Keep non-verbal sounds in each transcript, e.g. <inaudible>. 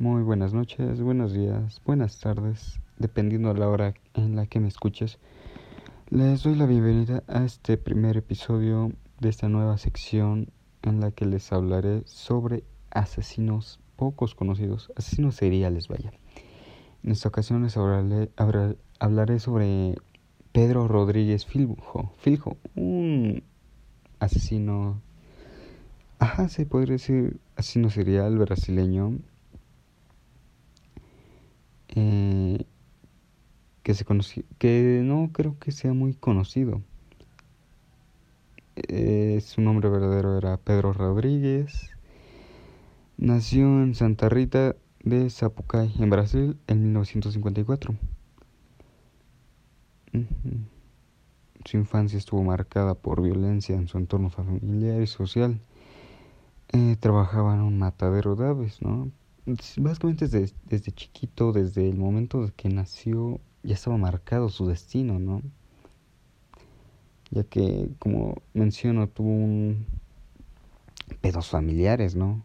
Muy buenas noches, buenos días, buenas tardes, dependiendo de la hora en la que me escuches. Les doy la bienvenida a este primer episodio de esta nueva sección en la que les hablaré sobre asesinos pocos conocidos, asesinos seriales, vaya. En esta ocasión les hablaré, hablaré sobre Pedro Rodríguez Filjo, Filjo, un asesino, ajá, se podría decir asesino serial brasileño eh, que se que no creo que sea muy conocido. Eh, su nombre verdadero era Pedro Rodríguez. Nació en Santa Rita de Zapucay, en Brasil, en 1954. Su infancia estuvo marcada por violencia en su entorno familiar y social. Eh, trabajaba en un matadero de aves, ¿no? Básicamente desde, desde chiquito, desde el momento de que nació, ya estaba marcado su destino, ¿no? Ya que, como menciono, tuvo un pedos familiares, ¿no?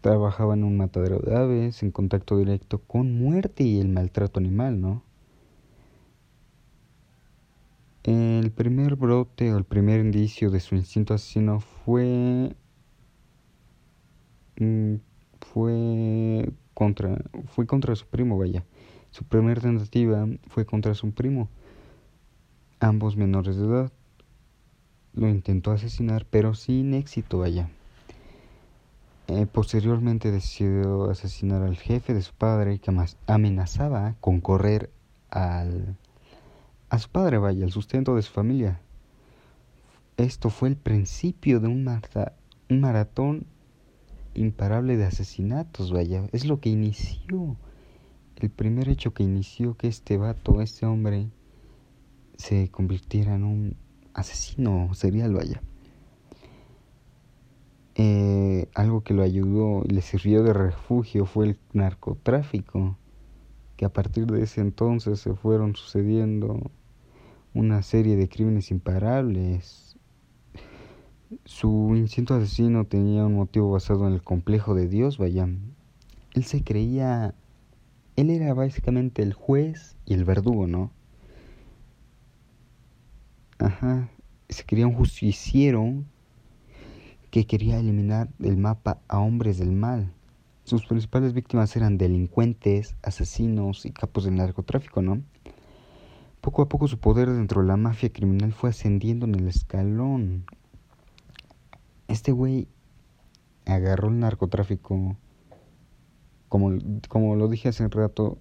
Trabajaba en un matadero de aves, en contacto directo con muerte y el maltrato animal, ¿no? El primer brote o el primer indicio de su instinto asesino fue mm, fue contra, fue contra su primo, vaya. Su primera tentativa fue contra su primo, ambos menores de edad. Lo intentó asesinar, pero sin éxito, vaya. Eh, posteriormente decidió asesinar al jefe de su padre, que amenazaba con correr al, a su padre, vaya, al sustento de su familia. Esto fue el principio de un, un maratón imparable de asesinatos, vaya. Es lo que inició. El primer hecho que inició que este vato, este hombre, se convirtiera en un asesino serial, vaya. Eh, algo que lo ayudó y le sirvió de refugio fue el narcotráfico, que a partir de ese entonces se fueron sucediendo una serie de crímenes imparables su instinto asesino tenía un motivo basado en el complejo de Dios, vaya. Él se creía... Él era básicamente el juez y el verdugo, ¿no? Ajá. Se creía un justiciero que quería eliminar del mapa a hombres del mal. Sus principales víctimas eran delincuentes, asesinos y capos del narcotráfico, ¿no? Poco a poco su poder dentro de la mafia criminal fue ascendiendo en el escalón, este güey agarró el narcotráfico, como, como lo dije hace un rato,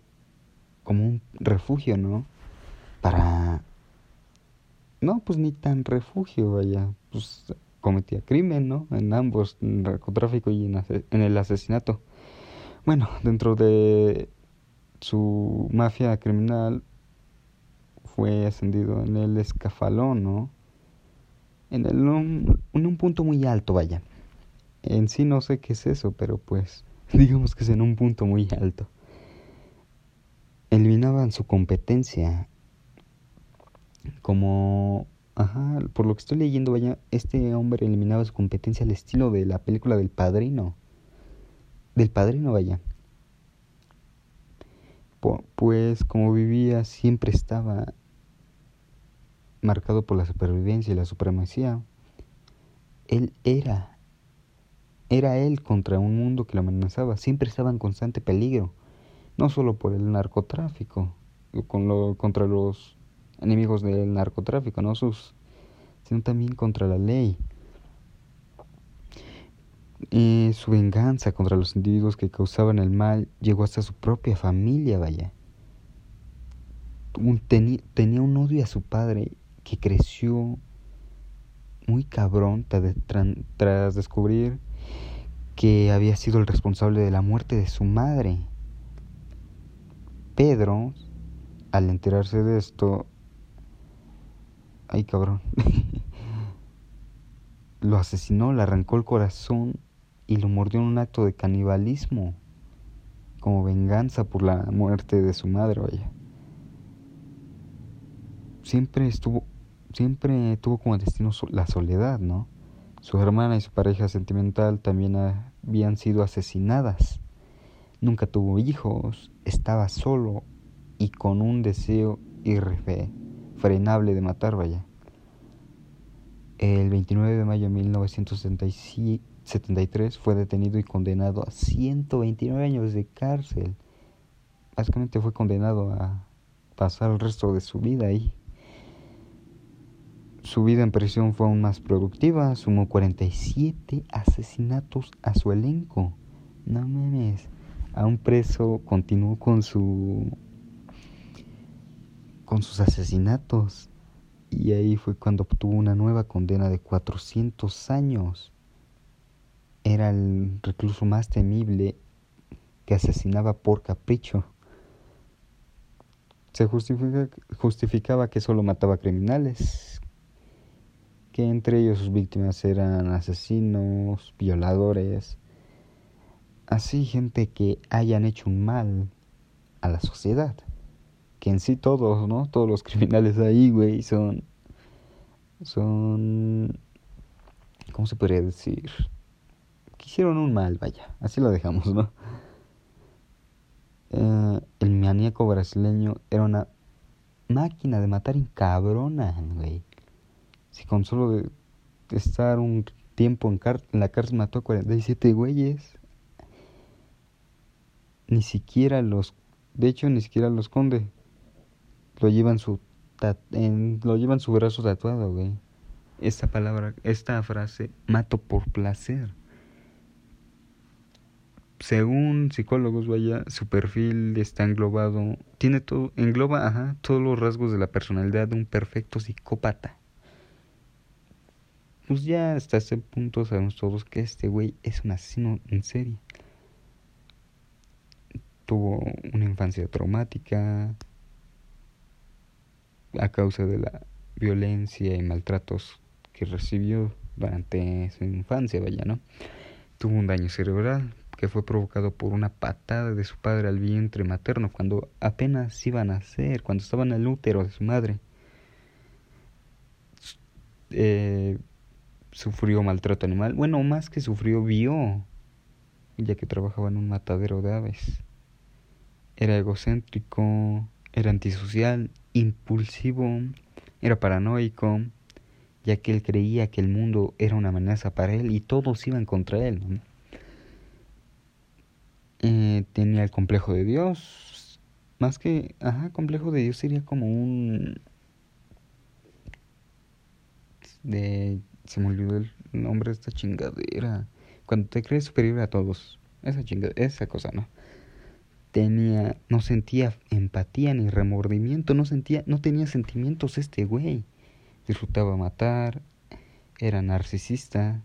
como un refugio, ¿no? Para... No, pues ni tan refugio, vaya. Pues cometía crimen, ¿no? En ambos, en narcotráfico y en, en el asesinato. Bueno, dentro de su mafia criminal fue ascendido en el escafalón, ¿no? En, el, en un punto muy alto, vaya. En sí no sé qué es eso, pero pues <laughs> digamos que es en un punto muy alto. Eliminaban su competencia. Como, ajá, por lo que estoy leyendo, vaya, este hombre eliminaba su competencia al estilo de la película del padrino. Del padrino, vaya. Pues como vivía, siempre estaba marcado por la supervivencia y la supremacía. Él era, era él contra un mundo que lo amenazaba, siempre estaba en constante peligro, no solo por el narcotráfico, con lo, contra los enemigos del narcotráfico, no sus, sino también contra la ley. Su venganza contra los individuos que causaban el mal llegó hasta su propia familia, vaya. tenía un odio a su padre que creció muy cabrón tras descubrir que había sido el responsable de la muerte de su madre. Pedro, al enterarse de esto, ay cabrón, <laughs> lo asesinó, le arrancó el corazón y lo mordió en un acto de canibalismo, como venganza por la muerte de su madre, vaya. Siempre estuvo siempre tuvo como destino la soledad, ¿no? Su hermana y su pareja sentimental también habían sido asesinadas Nunca tuvo hijos, estaba solo y con un deseo irrefrenable de matar, vaya. El 29 de mayo de 1973 fue detenido y condenado a 129 años de cárcel. Básicamente fue condenado a pasar el resto de su vida ahí. Su vida en prisión fue aún más productiva, sumó 47 asesinatos a su elenco. No mames. A un preso continuó con su con sus asesinatos y ahí fue cuando obtuvo una nueva condena de 400 años. Era el recluso más temible que asesinaba por capricho. Se justificaba que solo mataba criminales, que entre ellos sus víctimas eran asesinos, violadores, así gente que hayan hecho un mal a la sociedad. Que en sí todos, ¿no? Todos los criminales ahí, güey, son... Son... ¿Cómo se podría decir? Quisieron un mal, vaya. Así lo dejamos, ¿no? Eh, el maníaco brasileño era una máquina de matar en cabrona, güey. Si con solo de estar un tiempo en, en la cárcel mató a 47 güeyes. Ni siquiera los... De hecho, ni siquiera los conde. Lo llevan su... Lo llevan su brazo tatuado, güey. Esta palabra, esta frase, mato por placer. Según psicólogos, vaya, su perfil está englobado, tiene todo, engloba, ajá, todos los rasgos de la personalidad de un perfecto psicópata pues ya hasta ese punto sabemos todos que este güey es un asesino en serie. Tuvo una infancia traumática a causa de la violencia y maltratos que recibió durante su infancia, vaya, ¿no? Tuvo un daño cerebral que fue provocado por una patada de su padre al vientre materno cuando apenas iba a nacer, cuando estaba en el útero de su madre. Eh, sufrió maltrato animal. Bueno, más que sufrió, vio, ya que trabajaba en un matadero de aves. Era egocéntrico, era antisocial, impulsivo, era paranoico, ya que él creía que el mundo era una amenaza para él y todos iban contra él. Eh, tenía el complejo de Dios, más que, ajá, complejo de Dios sería como un... de se me olvidó el nombre de esta chingadera. Cuando te crees superior a todos. Esa chingadera, esa cosa, ¿no? Tenía, no sentía empatía ni remordimiento, no sentía, no tenía sentimientos este güey. Disfrutaba matar, era narcisista.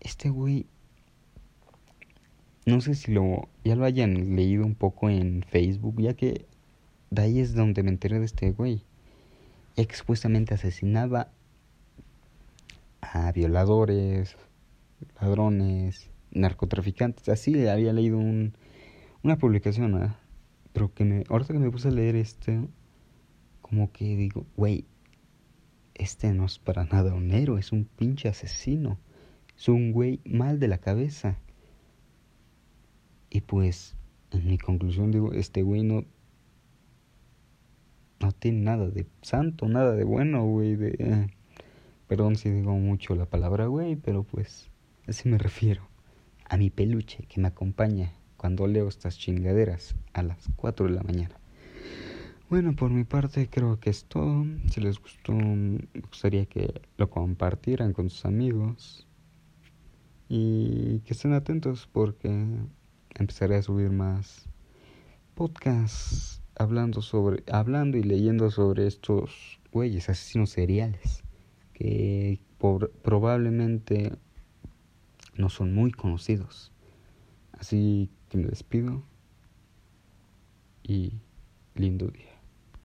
Este güey, no sé si lo, ya lo hayan leído un poco en Facebook, ya que de ahí es donde me enteré de este güey. Expuestamente asesinaba a violadores, ladrones, narcotraficantes. Así había leído un, una publicación, pero que me, ahorita que me puse a leer este, como que digo, güey, este no es para nada un héroe, es un pinche asesino, es un güey mal de la cabeza. Y pues, en mi conclusión digo, este güey no, no tiene nada de santo, nada de bueno, güey, de... Perdón si digo mucho la palabra güey, pero pues así me refiero. A mi peluche que me acompaña cuando leo estas chingaderas a las 4 de la mañana. Bueno, por mi parte creo que es todo. Si les gustó, me gustaría que lo compartieran con sus amigos. Y que estén atentos porque empezaré a subir más podcasts hablando sobre hablando y leyendo sobre estos güeyes asesinos seriales que probablemente no son muy conocidos. Así que me despido y lindo día.